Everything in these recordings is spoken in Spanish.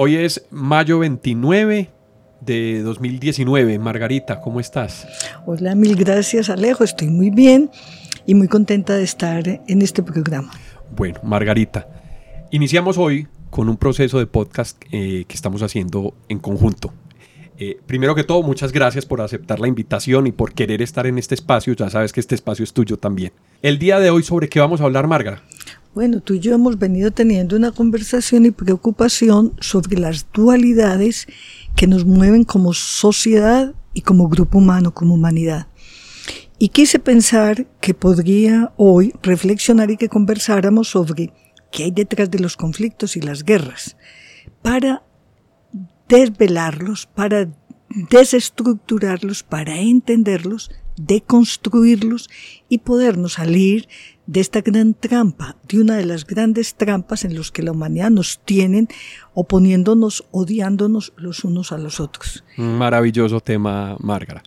Hoy es mayo 29 de 2019. Margarita, ¿cómo estás? Hola, mil gracias Alejo, estoy muy bien y muy contenta de estar en este programa. Bueno, Margarita, iniciamos hoy con un proceso de podcast eh, que estamos haciendo en conjunto. Eh, primero que todo, muchas gracias por aceptar la invitación y por querer estar en este espacio. Ya sabes que este espacio es tuyo también. El día de hoy, ¿sobre qué vamos a hablar, Marga? Bueno, tú y yo hemos venido teniendo una conversación y preocupación sobre las dualidades que nos mueven como sociedad y como grupo humano, como humanidad. Y quise pensar que podría hoy reflexionar y que conversáramos sobre qué hay detrás de los conflictos y las guerras, para desvelarlos, para desestructurarlos, para entenderlos, deconstruirlos y podernos salir de esta gran trampa, de una de las grandes trampas en los que la humanidad nos tienen oponiéndonos, odiándonos los unos a los otros. Maravilloso tema, Márgara.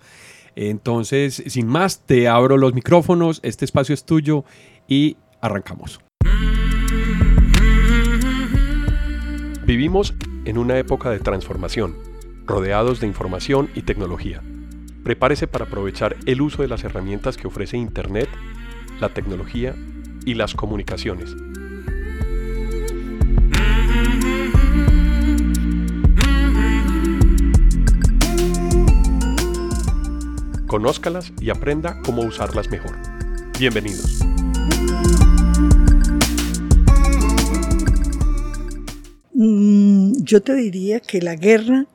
Entonces, sin más, te abro los micrófonos, este espacio es tuyo y arrancamos. Vivimos en una época de transformación, rodeados de información y tecnología. Prepárese para aprovechar el uso de las herramientas que ofrece Internet, la tecnología y las comunicaciones. Conózcalas y aprenda cómo usarlas mejor. Bienvenidos. Mm, yo te diría que la guerra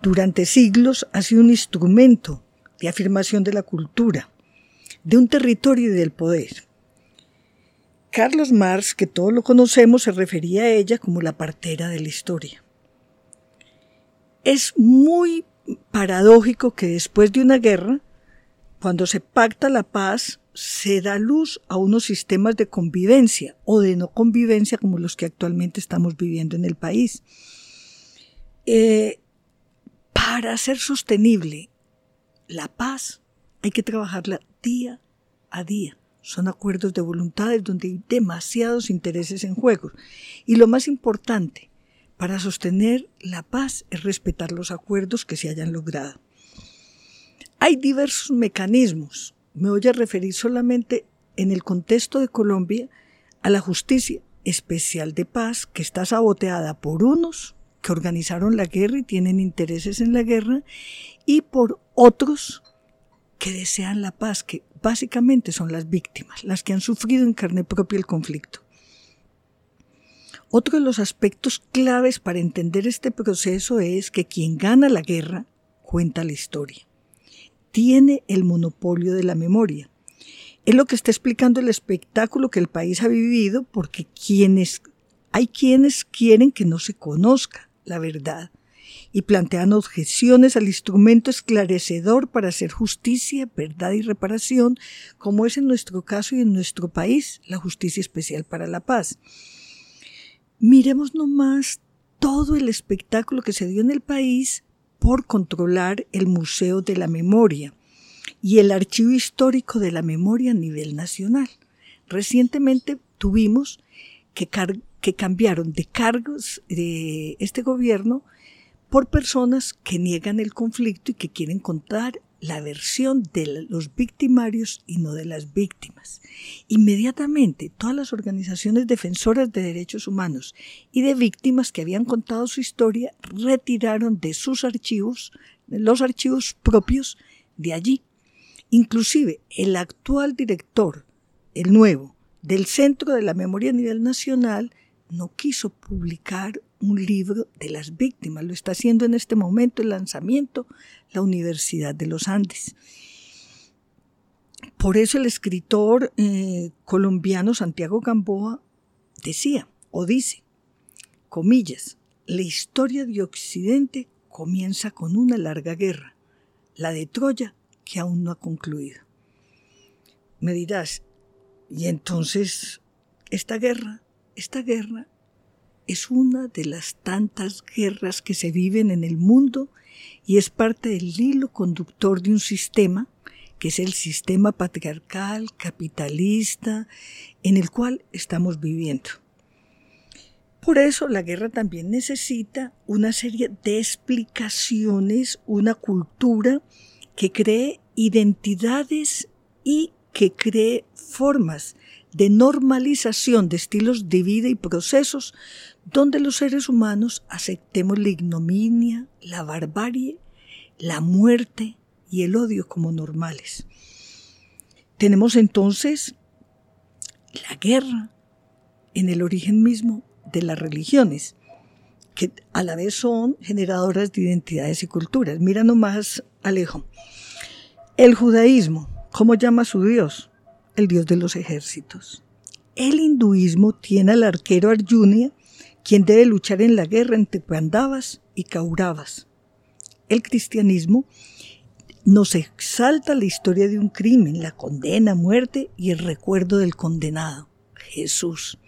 durante siglos ha sido un instrumento de afirmación de la cultura, de un territorio y del poder. Carlos Marx, que todos lo conocemos, se refería a ella como la partera de la historia. Es muy paradójico que después de una guerra, cuando se pacta la paz, se da luz a unos sistemas de convivencia o de no convivencia como los que actualmente estamos viviendo en el país. Eh, para ser sostenible la paz hay que trabajarla día a día. Son acuerdos de voluntades donde hay demasiados intereses en juego. Y lo más importante, para sostener la paz es respetar los acuerdos que se hayan logrado. Hay diversos mecanismos. Me voy a referir solamente en el contexto de Colombia a la justicia especial de paz que está saboteada por unos que organizaron la guerra y tienen intereses en la guerra y por otros que desean la paz, que básicamente son las víctimas, las que han sufrido en carne propia el conflicto. Otro de los aspectos claves para entender este proceso es que quien gana la guerra cuenta la historia. Tiene el monopolio de la memoria. Es lo que está explicando el espectáculo que el país ha vivido porque hay quienes quieren que no se conozca la verdad y plantean objeciones al instrumento esclarecedor para hacer justicia, verdad y reparación, como es en nuestro caso y en nuestro país la Justicia Especial para la Paz. Miremos nomás todo el espectáculo que se dio en el país por controlar el Museo de la Memoria y el Archivo Histórico de la Memoria a nivel nacional. Recientemente tuvimos que, que cambiaron de cargos de este gobierno por personas que niegan el conflicto y que quieren contar la versión de los victimarios y no de las víctimas. Inmediatamente, todas las organizaciones defensoras de derechos humanos y de víctimas que habían contado su historia retiraron de sus archivos, los archivos propios de allí. Inclusive el actual director, el nuevo, del Centro de la Memoria a nivel nacional, no quiso publicar un libro de las víctimas. Lo está haciendo en este momento el lanzamiento la Universidad de los Andes. Por eso el escritor eh, colombiano Santiago Gamboa decía o dice, comillas, la historia de Occidente comienza con una larga guerra, la de Troya, que aún no ha concluido. Me dirás, y entonces, esta guerra, esta guerra es una de las tantas guerras que se viven en el mundo y es parte del hilo conductor de un sistema que es el sistema patriarcal, capitalista, en el cual estamos viviendo. Por eso la guerra también necesita una serie de explicaciones, una cultura que cree identidades y que cree formas de normalización de estilos de vida y procesos donde los seres humanos aceptemos la ignominia, la barbarie, la muerte y el odio como normales. Tenemos entonces la guerra en el origen mismo de las religiones, que a la vez son generadoras de identidades y culturas. Mira nomás, Alejo. El judaísmo, ¿cómo llama a su Dios? El Dios de los ejércitos. El hinduismo tiene al arquero Arjuna, quien debe luchar en la guerra entre Pandavas y Kauravas. El cristianismo nos exalta la historia de un crimen, la condena, muerte y el recuerdo del condenado, Jesús.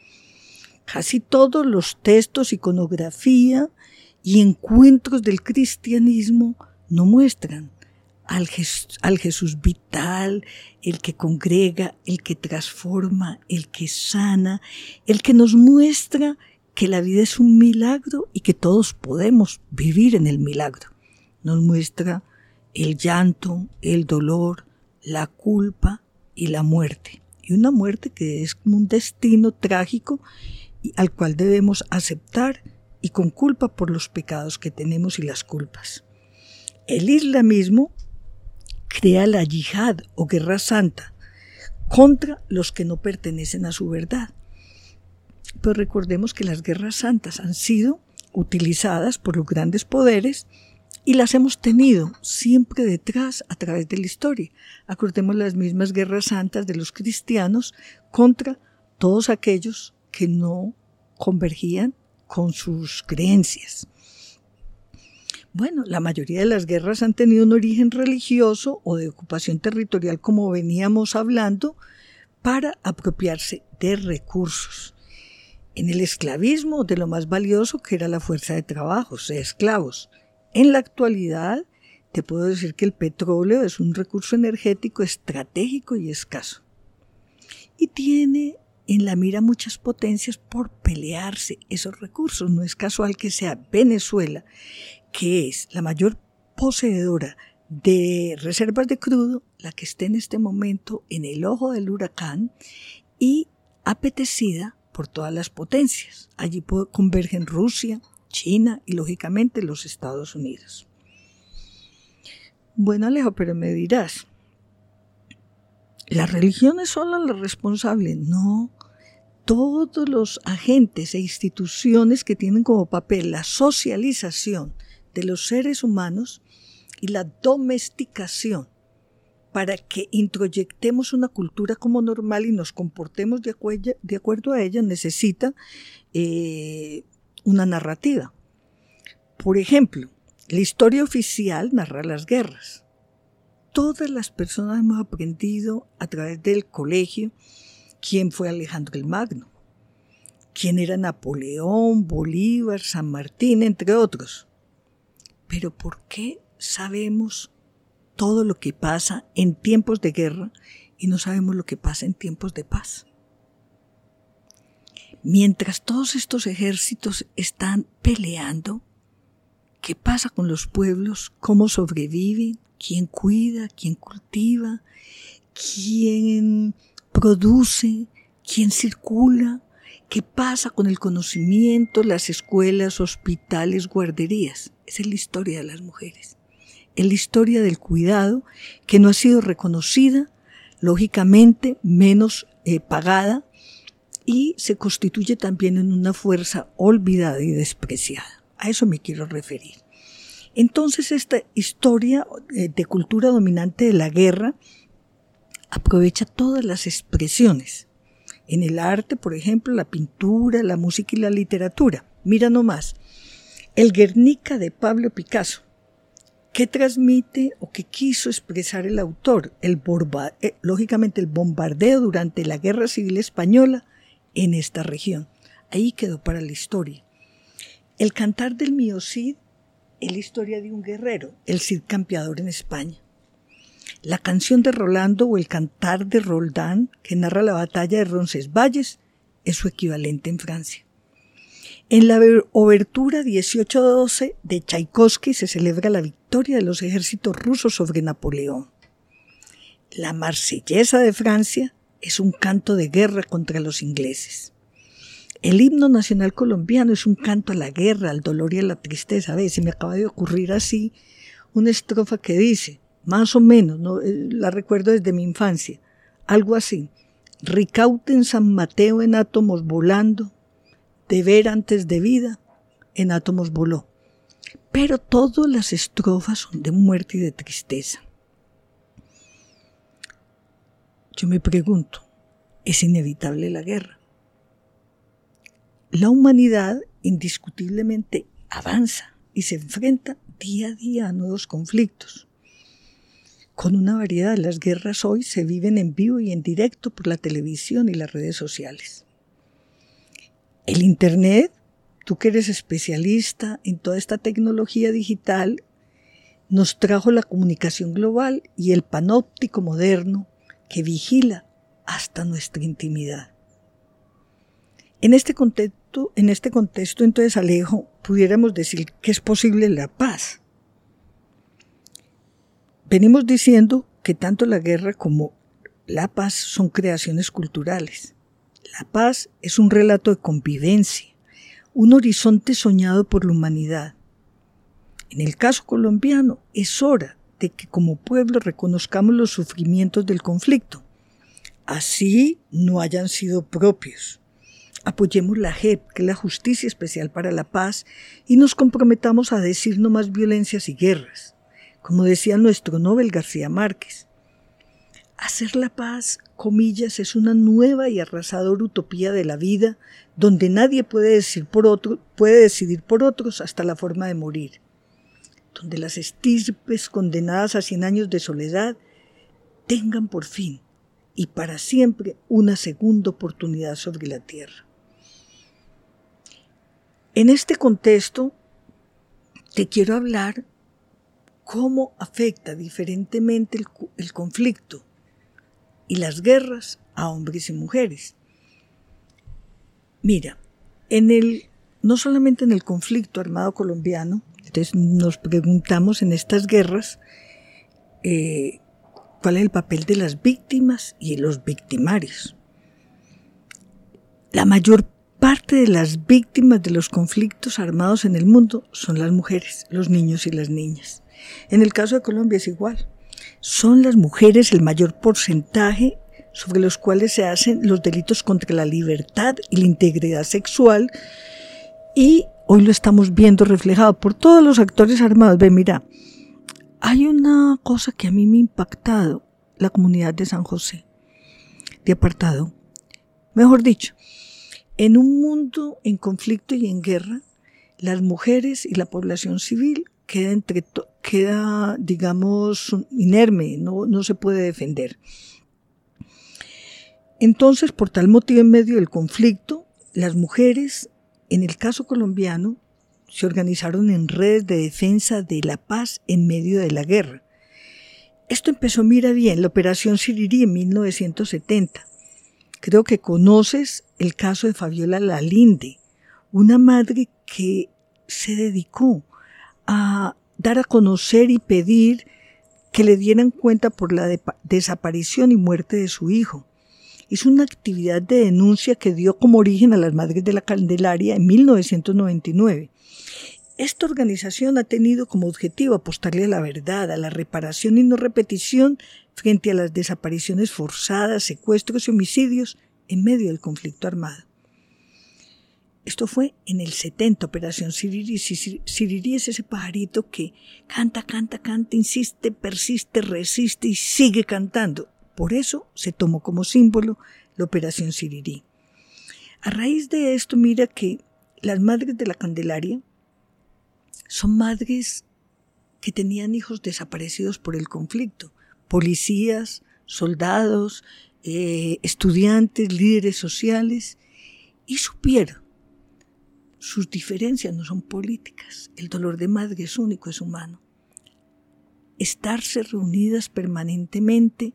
Casi todos los textos, iconografía y encuentros del cristianismo no muestran al, Jesús vital, el que congrega, el que transforma, el que sana, el que nos muestra que la vida es un milagro y que todos podemos vivir en el milagro. Nos muestra el llanto, el dolor, la culpa y la muerte. Y una muerte que es como un destino trágico al cual debemos aceptar y con culpa por los pecados que tenemos y las culpas. El islamismo crea la yihad o guerra santa contra los que no pertenecen a su verdad. Pero recordemos que las guerras santas han sido utilizadas por los grandes poderes y las hemos tenido siempre detrás a través de la historia. Acordemos las mismas guerras santas de los cristianos contra todos aquellos que no convergían con sus creencias. Bueno, la mayoría de las guerras han tenido un origen religioso o de ocupación territorial, como veníamos hablando, para apropiarse de recursos. En el esclavismo, de lo más valioso que era la fuerza de trabajo, o sea, esclavos. En la actualidad, te puedo decir que el petróleo es un recurso energético estratégico y escaso. Y tiene en la mira muchas potencias por pelearse esos recursos. No es casual que sea Venezuela que es la mayor poseedora de reservas de crudo, la que esté en este momento en el ojo del huracán y apetecida por todas las potencias. Allí convergen Rusia, China y lógicamente los Estados Unidos. Bueno, Alejo, pero me dirás, ¿las religiones son las responsables? No, todos los agentes e instituciones que tienen como papel la socialización de los seres humanos y la domesticación para que introyectemos una cultura como normal y nos comportemos de, acuerdo a ella, necesita eh, una narrativa. Por ejemplo, la historia oficial narra las guerras. Todas las personas hemos aprendido a través del colegio quién fue Alejandro el Magno, quién era Napoleón, Bolívar, San Martín, entre otros. Pero ¿por qué sabemos todo lo que pasa en tiempos de guerra y no sabemos lo que pasa en tiempos de paz? Mientras todos estos ejércitos están peleando, ¿qué pasa con los pueblos? ¿Cómo sobreviven? ¿Quién cuida? ¿Quién cultiva? ¿Quién produce? ¿Quién circula? ¿Qué pasa con el conocimiento, las escuelas, hospitales, guarderías? Esa es la historia de las mujeres. Es la historia del cuidado que no ha sido reconocida, lógicamente menos eh, pagada, y se constituye también en una fuerza olvidada y despreciada. A eso me quiero referir. Entonces esta historia eh, de cultura dominante de la guerra aprovecha todas las expresiones en el arte, por ejemplo, la pintura, la música y la literatura. Mira nomás, el Guernica de Pablo Picasso. ¿Qué transmite o qué quiso expresar el autor? El eh, lógicamente el bombardeo durante la Guerra Civil Española en esta región. Ahí quedó para la historia. El cantar del mío Cid es la historia de un guerrero, el Cid campeador en España. La canción de Rolando o el cantar de Roldán, que narra la batalla de Roncesvalles, es su equivalente en Francia. En la obertura 1812 de Tchaikovsky se celebra la victoria de los ejércitos rusos sobre Napoleón. La marsellesa de Francia es un canto de guerra contra los ingleses. El himno nacional colombiano es un canto a la guerra, al dolor y a la tristeza. A ver, se me acaba de ocurrir así una estrofa que dice, más o menos, ¿no? Eh, la recuerdo desde mi infancia, algo así. Ricauten San Mateo en átomos volando, de ver antes de vida, en átomos voló. Pero todas las estrofas son de muerte y de tristeza. Yo me pregunto, ¿es inevitable la guerra? La humanidad indiscutiblemente avanza y se enfrenta día a día a nuevos conflictos. Con una variedad, las guerras hoy se viven en vivo y en directo por la televisión y las redes sociales. El Internet, tú que eres especialista en toda esta tecnología digital, nos trajo la comunicación global y el panóptico moderno que vigila hasta nuestra intimidad. En este contexto, en este contexto entonces, Alejo, pudiéramos decir que es posible la paz. Venimos diciendo que tanto la guerra como la paz son creaciones culturales. La paz es un relato de convivencia, un horizonte soñado por la humanidad. En el caso colombiano, es hora de que como pueblo reconozcamos los sufrimientos del conflicto, así no hayan sido propios. Apoyemos la JEP, que es la Justicia Especial para la Paz, y nos comprometamos a decir no más violencias y guerras, como decía nuestro Nobel García Márquez. Hacer la paz, comillas, es una nueva y arrasadora utopía de la vida donde nadie puede, decir por otro, puede decidir por otros hasta la forma de morir donde las estirpes condenadas a cien años de soledad tengan por fin y para siempre una segunda oportunidad sobre la tierra. En este contexto, te quiero hablar cómo afecta diferentemente el, conflicto y las guerras a hombres y mujeres. Mira, en el, no solamente en el conflicto armado colombiano, entonces nos preguntamos en estas guerras eh, cuál es el papel de las víctimas y los victimarios. La mayor parte de las víctimas de los conflictos armados en el mundo son las mujeres, los niños y las niñas. En el caso de Colombia es igual. Son las mujeres el mayor porcentaje sobre los cuales se hacen los delitos contra la libertad y la integridad sexual y Hoy lo estamos viendo reflejado por todos los actores armados. Ve, mira, hay una cosa que a mí me ha impactado, la comunidad de San José, de apartado. Mejor dicho, en un mundo en conflicto y en guerra, las mujeres y la población civil queda, digamos, inerme, no, no se puede defender. Entonces, por tal motivo, en medio del conflicto, las mujeres en el caso colombiano, se organizaron en redes de defensa de la paz en medio de la guerra. Esto empezó, mira bien, la Operación Sirirí en 1970. Creo que conoces el caso de Fabiola Lalinde, una madre que se dedicó a dar a conocer y pedir que le dieran cuenta por la desaparición y muerte de su hijo es una actividad de denuncia que dio como origen a las Madres de la Candelaria en 1999. Esta organización ha tenido como objetivo apostarle a la verdad, a la reparación y no repetición frente a las desapariciones forzadas, secuestros y homicidios en medio del conflicto armado. Esto fue en el 70, Operación Siriri. Siriri es ese pajarito que canta, canta, canta, insiste, persiste, resiste y sigue cantando. Por eso se tomó como símbolo la Operación Sirirí. A raíz de esto, mira que las madres de la Candelaria son madres que tenían hijos desaparecidos por el conflicto, policías, soldados, eh, estudiantes, líderes sociales, y supieron. Sus diferencias no son políticas, el dolor de madre es único, es humano. Estarse reunidas permanentemente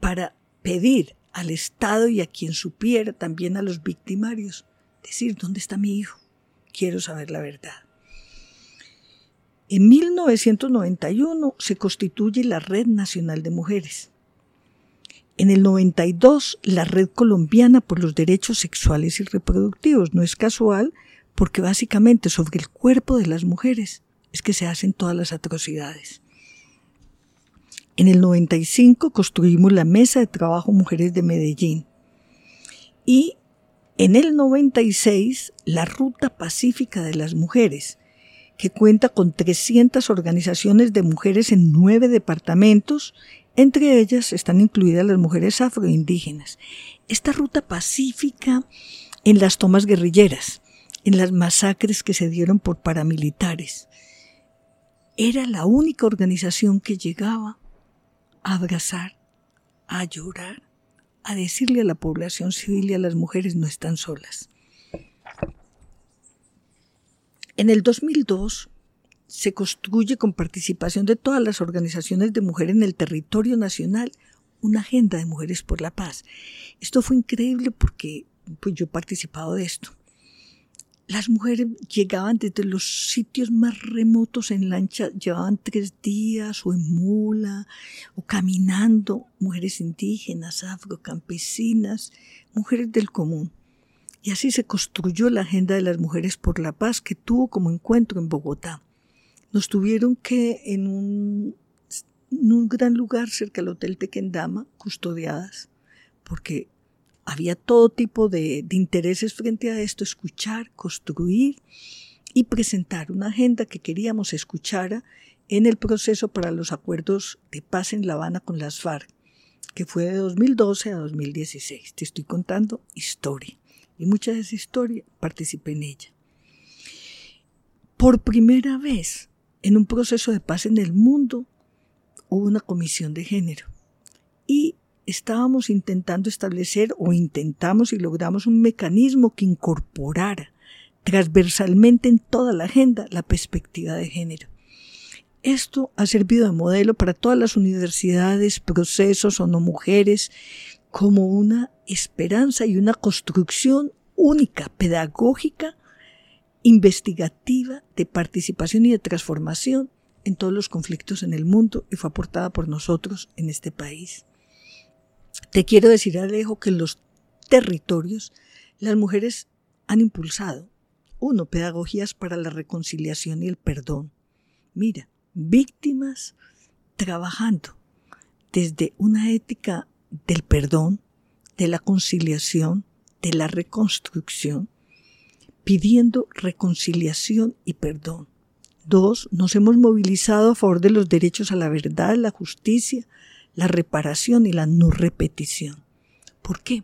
para pedir al Estado y a quien supiera, también a los victimarios, decir, ¿dónde está mi hijo? quiero saber la verdad. En 1991 se constituye la Red Nacional de Mujeres. En el 92 la Red Colombiana por los Derechos Sexuales y Reproductivos. No es casual porque básicamente sobre el cuerpo de las mujeres es que se hacen todas las atrocidades. En el 95 construimos la Mesa de Trabajo Mujeres de Medellín. Y en el 96 la Ruta Pacífica de las Mujeres, que cuenta con 300 organizaciones de mujeres en nueve departamentos, entre ellas están incluidas las mujeres afroindígenas. Esta ruta pacífica en las tomas guerrilleras, en las masacres que se dieron por paramilitares, era la única organización que llegaba a abrazar, a llorar, a decirle a la población civil y a las mujeres no están solas. En el 2002 se construye con participación de todas las organizaciones de mujeres en el territorio nacional una agenda de mujeres por la paz. Esto fue increíble porque pues, yo he participado de esto. Las mujeres llegaban desde los sitios más remotos en lancha, llevaban tres días o en mula o caminando, mujeres indígenas, afrocampesinas, mujeres del común. Y así se construyó la Agenda de las Mujeres por la Paz que tuvo como encuentro en Bogotá. Nos tuvieron que en un, gran lugar cerca del Hotel Tequendama, custodiadas, porque había todo tipo de, intereses frente a esto, escuchar, construir y presentar una agenda que queríamos escuchar en el proceso para los acuerdos de paz en La Habana con las FARC, que fue de 2012 a 2016. Te estoy contando historia y mucha de esa historia participé en ella. Por primera vez en un proceso de paz en el mundo hubo una comisión de género y estábamos intentando establecer o intentamos y logramos un mecanismo que incorporara transversalmente en toda la agenda la perspectiva de género. Esto ha servido de modelo para todas las universidades, procesos o no mujeres, como una esperanza y una construcción única, pedagógica, investigativa, de participación y de transformación en todos los conflictos en el mundo y fue aportada por nosotros en este país. Te quiero decir, Alejo, que en los territorios las mujeres han impulsado, uno, pedagogías para la reconciliación y el perdón. Mira, víctimas trabajando desde una ética del perdón, de la conciliación, de la reconstrucción, pidiendo reconciliación y perdón. Dos, nos hemos movilizado a favor de los derechos a la verdad, la justicia, la reparación y la no repetición. ¿Por qué?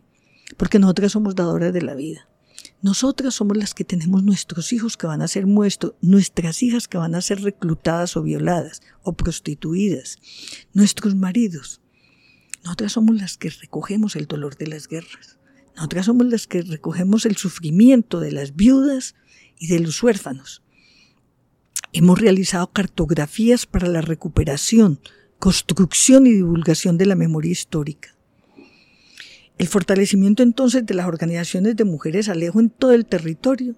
Porque nosotras somos dadoras de la vida. Nosotras somos las que tenemos nuestros hijos que van a ser muertos, nuestras hijas que van a ser reclutadas o violadas o prostituidas, nuestros maridos. Nosotras somos las que recogemos el dolor de las guerras. Nosotras somos las que recogemos el sufrimiento de las viudas y de los huérfanos. Hemos realizado cartografías para la recuperación, construcción y divulgación de la memoria histórica. El fortalecimiento entonces de las organizaciones de mujeres Alejo en todo el territorio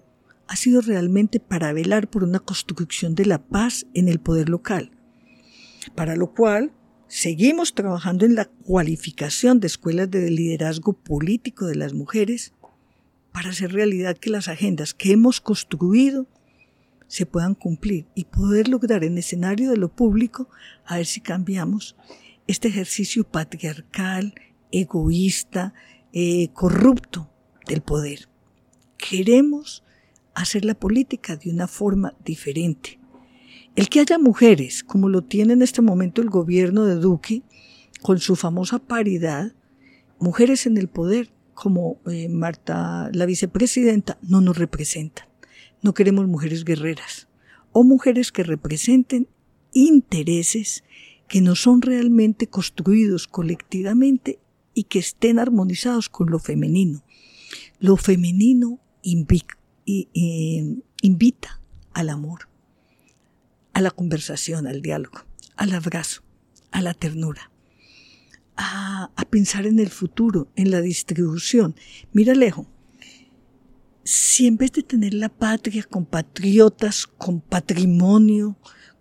ha sido realmente para velar por una construcción de la paz en el poder local, para lo cual seguimos trabajando en la cualificación de escuelas de liderazgo político de las mujeres para hacer realidad que las agendas que hemos construido se puedan cumplir y poder lograr en escenario de lo público a ver si cambiamos este ejercicio patriarcal, egoísta, eh, corrupto del poder. Queremos hacer la política de una forma diferente. El que haya mujeres, como lo tiene en este momento el gobierno de Duque, con su famosa paridad, mujeres en el poder, como eh, Marta, la vicepresidenta, no nos representan. No queremos mujeres guerreras o mujeres que representen intereses que no son realmente construidos colectivamente y que estén armonizados con lo femenino. Lo femenino invita al amor, a la conversación, al diálogo, al abrazo, a la ternura, a, pensar en el futuro, en la distribución. Mira, Alejo, si en vez de tener la patria con patriotas, con patrimonio,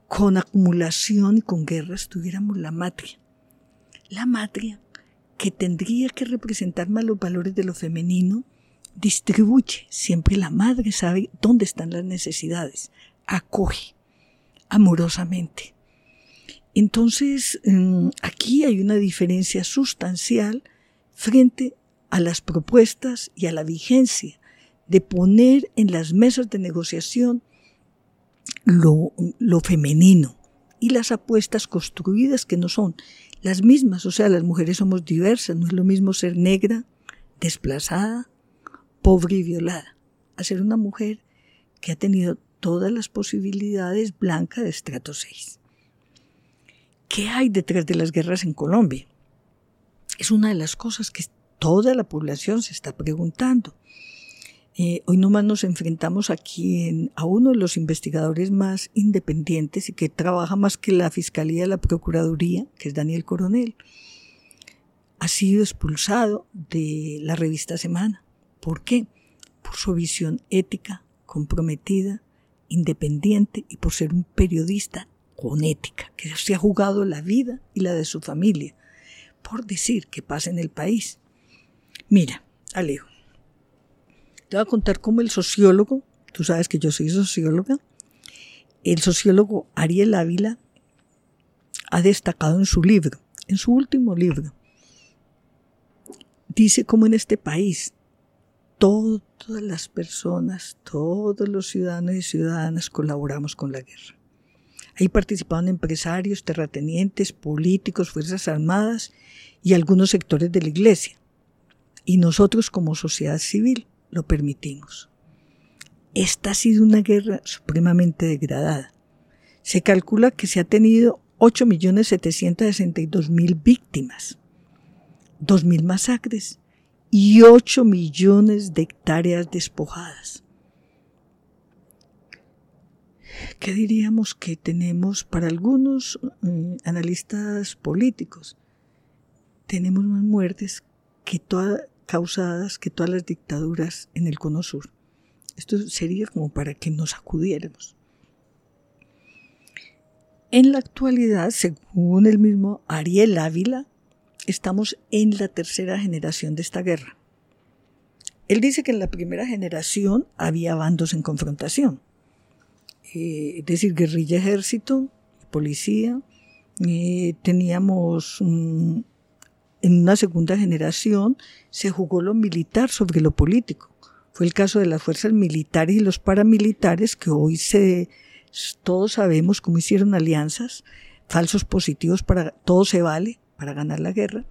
con acumulación y con guerras, tuviéramos la matria. La matria, que tendría que representar más los valores de lo femenino, distribuye. Siempre la madre sabe dónde están las necesidades. Acoge amorosamente. Entonces, mm, aquí hay una diferencia sustancial frente a las propuestas y a la vigencia de poner en las mesas de negociación lo, lo femenino y las apuestas construidas que no son las mismas. O sea, las mujeres somos diversas, no es lo mismo ser negra, desplazada, pobre y violada, a ser una mujer que ha tenido todas las posibilidades blanca de estrato 6. ¿Qué hay detrás de las guerras en Colombia? Es una de las cosas que toda la población se está preguntando. Eh, hoy nomás nos enfrentamos aquí a uno de los investigadores más independientes y que trabaja más que la Fiscalía la Procuraduría, que es Daniel Coronel. Ha sido expulsado de la revista Semana. ¿Por qué? Por su visión ética, comprometida, independiente y por ser un periodista con ética, que se ha jugado la vida y la de su familia, por decir que pasa en el país. Mira, Alejo, te voy a contar cómo el sociólogo, tú sabes que yo soy socióloga, el sociólogo Ariel Ávila ha destacado en su libro, en su último libro, dice cómo en este país todas las personas, todos los ciudadanos y ciudadanas colaboramos con la guerra. Ahí participaban empresarios, terratenientes, políticos, fuerzas armadas y algunos sectores de la iglesia. Y nosotros como sociedad civil lo permitimos. Esta ha sido una guerra supremamente degradada. Se calcula que se ha tenido 8.762.000 víctimas, 2.000 masacres y 8 millones de hectáreas despojadas. ¿Qué diríamos que tenemos para algunos mm, analistas políticos? Tenemos más muertes que todas causadas que todas las dictaduras en el cono sur. Esto sería como para que nos acudiéramos. En la actualidad, según el mismo Ariel Ávila, estamos en la tercera generación de esta guerra. Él dice que en la primera generación había bandos en confrontación, eh, es decir, guerrilla, ejército, policía. Eh, teníamos en una segunda generación se jugó lo militar sobre lo político. Fue el caso de las fuerzas militares y los paramilitares que hoy se, todos sabemos cómo hicieron alianzas, falsos positivos para todo se vale, para ganar la guerra.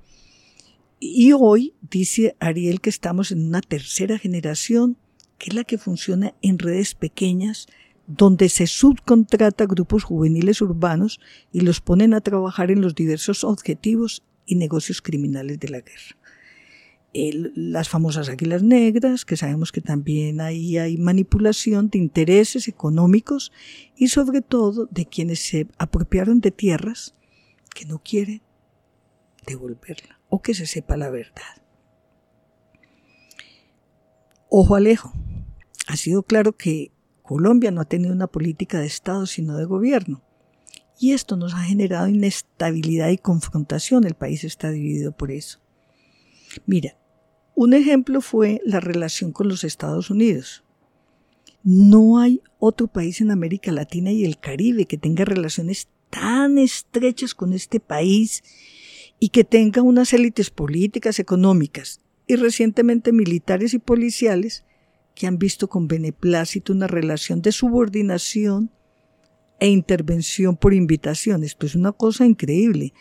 Y hoy dice Ariel que estamos en una tercera generación, que es la que funciona en redes pequeñas, donde se subcontrata grupos juveniles urbanos y los ponen a trabajar en los diversos objetivos y negocios criminales de la guerra. las famosas águilas negras, que sabemos que también ahí hay manipulación de intereses económicos y sobre todo de quienes se apropiaron de tierras que no quieren devolverla o que se sepa la verdad. Ojo Alejo, ha sido claro que Colombia no ha tenido una política de Estado sino de gobierno. Y esto nos ha generado inestabilidad y confrontación. El país está dividido por eso. Mira, un ejemplo fue la relación con los Estados Unidos. No hay otro país en América Latina y el Caribe que tenga relaciones tan estrechas con este país y que tenga unas élites políticas, económicas y recientemente militares y policiales que han visto con beneplácito una relación de subordinación e intervención por invitación. Esto es una cosa increíble.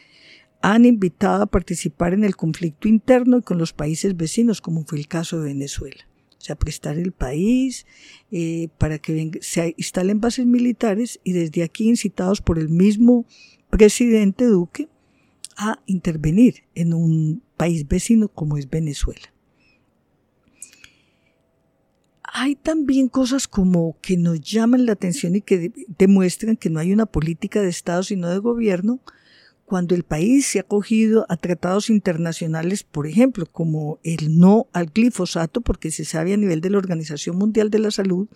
Han invitado a participar en el conflicto interno y con los países vecinos, como fue el caso de Venezuela. O sea, prestar el país eh, para que se instalen bases militares y desde aquí incitados por el mismo presidente Duque a intervenir en un país vecino como es Venezuela. Hay también cosas como que nos llaman la atención y que demuestran que no hay una política de Estado sino de gobierno cuando el país se ha acogido a tratados internacionales, por ejemplo, como el no al glifosato, porque se sabe a nivel de la Organización Mundial de la Salud,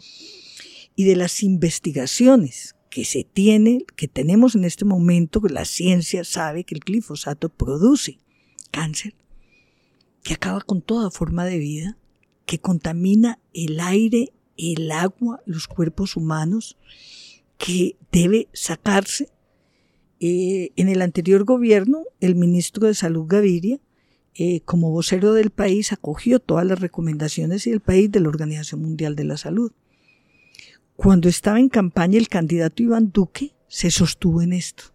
y de las investigaciones que se tiene, que tenemos en este momento, que la ciencia sabe que el glifosato produce cáncer, que acaba con toda forma de vida, que contamina el aire, el agua, los cuerpos humanos, que debe sacarse eh, en el anterior gobierno, el ministro de Salud Gaviria, eh, como vocero del país, acogió todas las recomendaciones del país de la Organización Mundial de la Salud. Cuando estaba en campaña el candidato Iván Duque, se sostuvo en esto.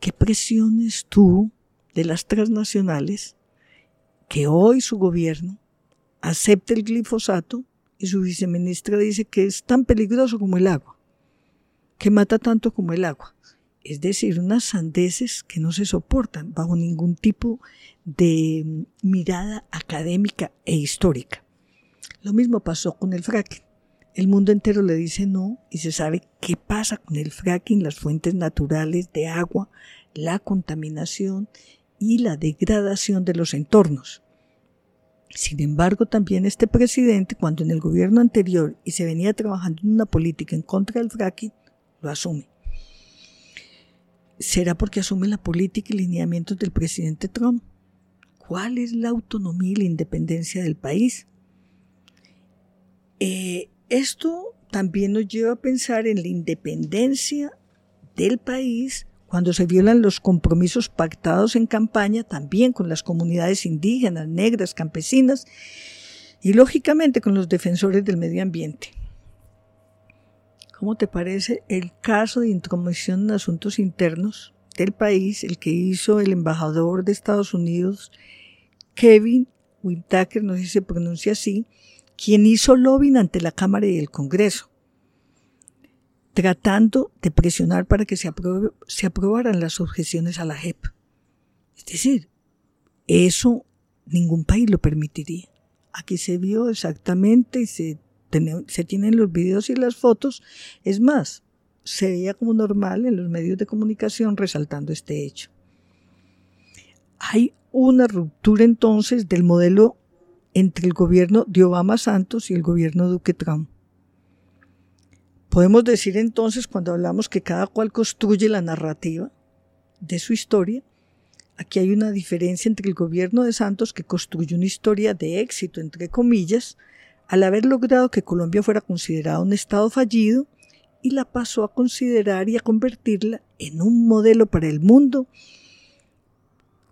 ¿Qué presiones tuvo de las transnacionales que hoy su gobierno acepte el glifosato y su viceministra dice que es tan peligroso como el agua, que mata tanto como el agua? es decir, unas sandeces que no se soportan bajo ningún tipo de mirada académica e histórica. Lo mismo pasó con el fracking. El mundo entero le dice no y se sabe qué pasa con el fracking, las fuentes naturales de agua, la contaminación y la degradación de los entornos. Sin embargo, también este presidente, cuando en el gobierno anterior y se venía trabajando en una política en contra del fracking, lo asume será porque asume la política y lineamientos del presidente Trump. ¿Cuál es la autonomía y la independencia del país? Eh, esto también nos lleva a pensar en la independencia del país cuando se violan los compromisos pactados en campaña también con las comunidades indígenas, negras, campesinas y lógicamente con los defensores del medio ambiente. ¿Cómo te parece el caso de intromisión en asuntos internos del país, el que hizo el embajador de Estados Unidos, Kevin Whitaker, no sé si se pronuncia así, quien hizo lobbying ante la Cámara y el Congreso, tratando de presionar para que se, aprobaran las objeciones a la JEP? Es decir, eso ningún país lo permitiría. Aquí se vio exactamente y se se tienen los videos y las fotos. Es más, se veía como normal en los medios de comunicación resaltando este hecho. Hay una ruptura entonces del modelo entre el gobierno de Obama Santos y el gobierno Duque Trump. Podemos decir entonces, cuando hablamos que cada cual construye la narrativa de su historia, aquí hay una diferencia entre el gobierno de Santos, que construye una historia de éxito, entre comillas, al haber logrado que Colombia fuera considerada un Estado fallido, y la pasó a considerar y a convertirla en un modelo para el mundo,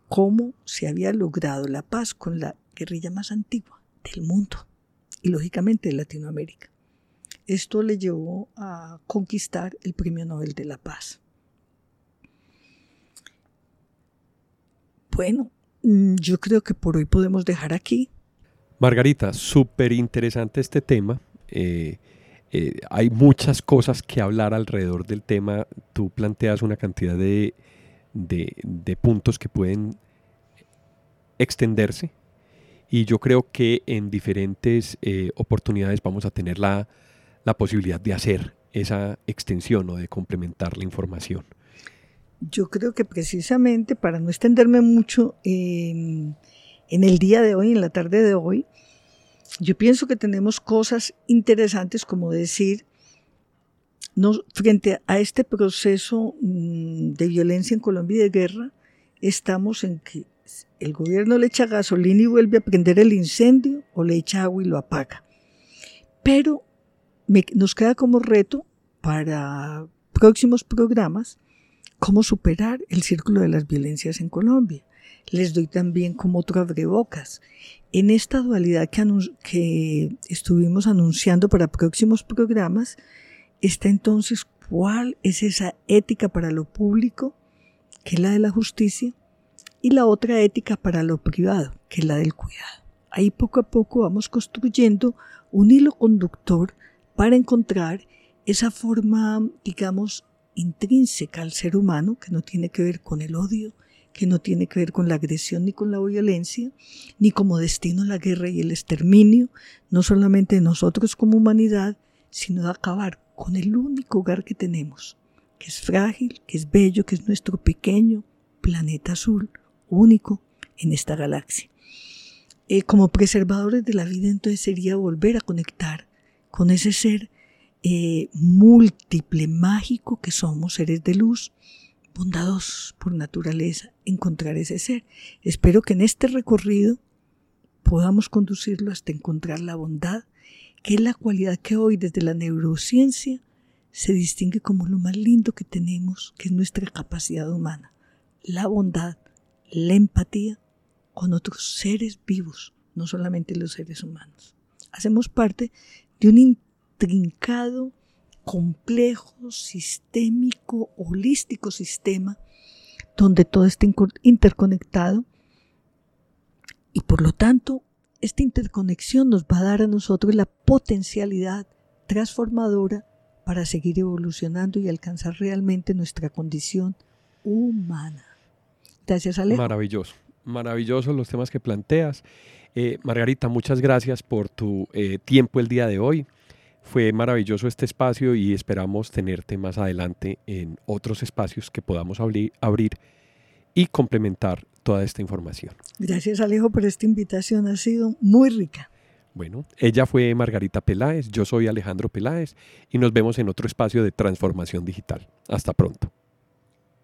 cómo se había logrado la paz con la guerrilla más antigua del mundo y lógicamente de Latinoamérica. Esto le llevó a conquistar el Premio Nobel de la Paz. Bueno, mm, yo creo que por hoy podemos dejar aquí. Margarita, súper interesante este tema. Eh, eh, hay muchas cosas que hablar alrededor del tema. Tú planteas una cantidad de, puntos que pueden extenderse y yo creo que en diferentes eh, oportunidades vamos a tener la, posibilidad de hacer esa extensión o de complementar la información. Yo creo que precisamente para no extenderme mucho, en el día de hoy, en la tarde de hoy, yo pienso que tenemos cosas interesantes como decir, frente a este proceso mm, de violencia en Colombia y de guerra, estamos en que el gobierno le echa gasolina y vuelve a prender el incendio o le echa agua y lo apaga. Pero nos queda como reto para próximos programas cómo superar el círculo de las violencias en Colombia les doy también como otro abrebocas. En esta dualidad que, que estuvimos anunciando para próximos programas, está entonces cuál es esa ética para lo público, que es la de la justicia, y la otra ética para lo privado, que es la del cuidado. Ahí poco a poco vamos construyendo un hilo conductor para encontrar esa forma, digamos, intrínseca al ser humano, que no tiene que ver con el odio, que no tiene que ver con la agresión ni con la violencia, ni como destino la guerra y el exterminio, no solamente de nosotros como humanidad, sino de acabar con el único hogar que tenemos, que es frágil, que es bello, que es nuestro pequeño planeta azul, único en esta galaxia. Eh, como preservadores de la vida, entonces sería volver a conectar con ese ser eh, múltiple, mágico que somos, seres de luz, bondadosos por naturaleza, encontrar ese ser. Espero que en este recorrido podamos conducirlo hasta encontrar la bondad, que es la cualidad que hoy desde la neurociencia se distingue como lo más lindo que tenemos, que es nuestra capacidad humana, la bondad, la empatía con otros seres vivos, no solamente los seres humanos. Hacemos parte de un intrincado, complejo, sistémico, holístico sistema donde todo está interconectado y por lo tanto esta interconexión nos va a dar a nosotros la potencialidad transformadora para seguir evolucionando y alcanzar realmente nuestra condición humana. Gracias, Alejo. Maravilloso, maravilloso los temas que planteas. Eh, Margarita, muchas gracias por tu eh, tiempo el día de hoy. Fue maravilloso este espacio y esperamos tenerte más adelante en otros espacios que podamos abrir, abrir y complementar toda esta información. Gracias Alejo por esta invitación, ha sido muy rica. Bueno, ella fue Margarita Peláez, yo soy Alejandro Peláez y nos vemos en otro espacio de transformación digital. Hasta pronto.